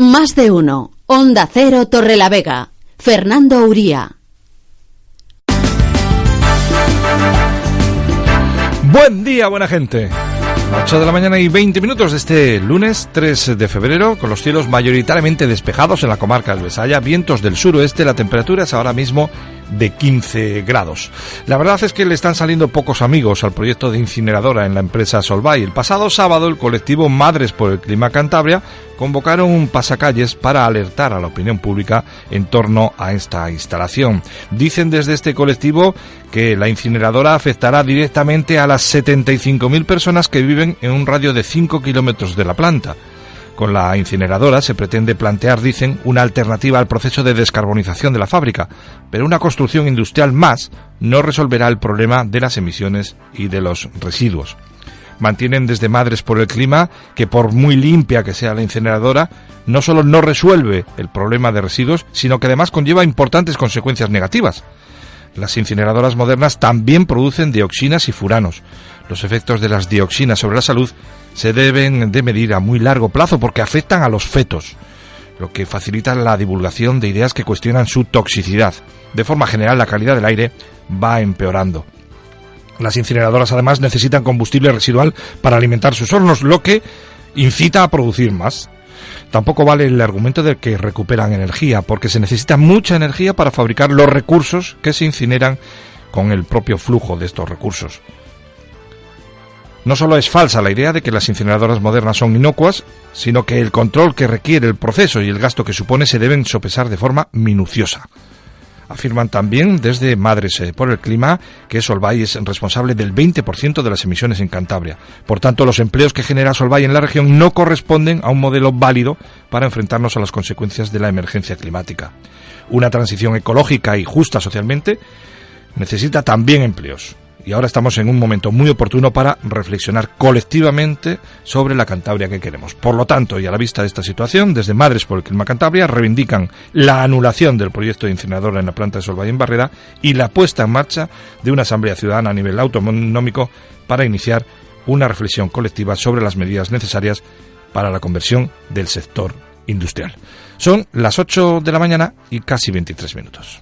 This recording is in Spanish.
Más de uno. Onda Cero Torrelavega. Fernando Uría. Buen día, buena gente. 8 de la mañana y 20 minutos de este lunes 3 de febrero, con los cielos mayoritariamente despejados en la comarca del Besaya, vientos del suroeste, la temperatura es ahora mismo de 15 grados. La verdad es que le están saliendo pocos amigos al proyecto de incineradora en la empresa Solvay. El pasado sábado el colectivo Madres por el Clima Cantabria convocaron un pasacalles para alertar a la opinión pública en torno a esta instalación. Dicen desde este colectivo que la incineradora afectará directamente a las 75.000 personas que viven en un radio de 5 kilómetros de la planta. Con la incineradora se pretende plantear, dicen, una alternativa al proceso de descarbonización de la fábrica, pero una construcción industrial más no resolverá el problema de las emisiones y de los residuos. Mantienen desde Madres por el Clima que por muy limpia que sea la incineradora, no solo no resuelve el problema de residuos, sino que además conlleva importantes consecuencias negativas. Las incineradoras modernas también producen dioxinas y furanos. Los efectos de las dioxinas sobre la salud se deben de medir a muy largo plazo porque afectan a los fetos, lo que facilita la divulgación de ideas que cuestionan su toxicidad. De forma general, la calidad del aire va empeorando. Las incineradoras además necesitan combustible residual para alimentar sus hornos, lo que incita a producir más. Tampoco vale el argumento de que recuperan energía, porque se necesita mucha energía para fabricar los recursos que se incineran con el propio flujo de estos recursos. No solo es falsa la idea de que las incineradoras modernas son inocuas, sino que el control que requiere el proceso y el gasto que supone se deben sopesar de forma minuciosa. Afirman también desde Madres eh, por el Clima que Solvay es responsable del 20% de las emisiones en Cantabria. Por tanto, los empleos que genera Solvay en la región no corresponden a un modelo válido para enfrentarnos a las consecuencias de la emergencia climática. Una transición ecológica y justa socialmente necesita también empleos y ahora estamos en un momento muy oportuno para reflexionar colectivamente sobre la Cantabria que queremos. Por lo tanto, y a la vista de esta situación, desde Madres por el Clima Cantabria reivindican la anulación del proyecto de incineradora en la planta de Solvay en Barrera y la puesta en marcha de una asamblea ciudadana a nivel autonómico para iniciar una reflexión colectiva sobre las medidas necesarias para la conversión del sector industrial. Son las 8 de la mañana y casi 23 minutos.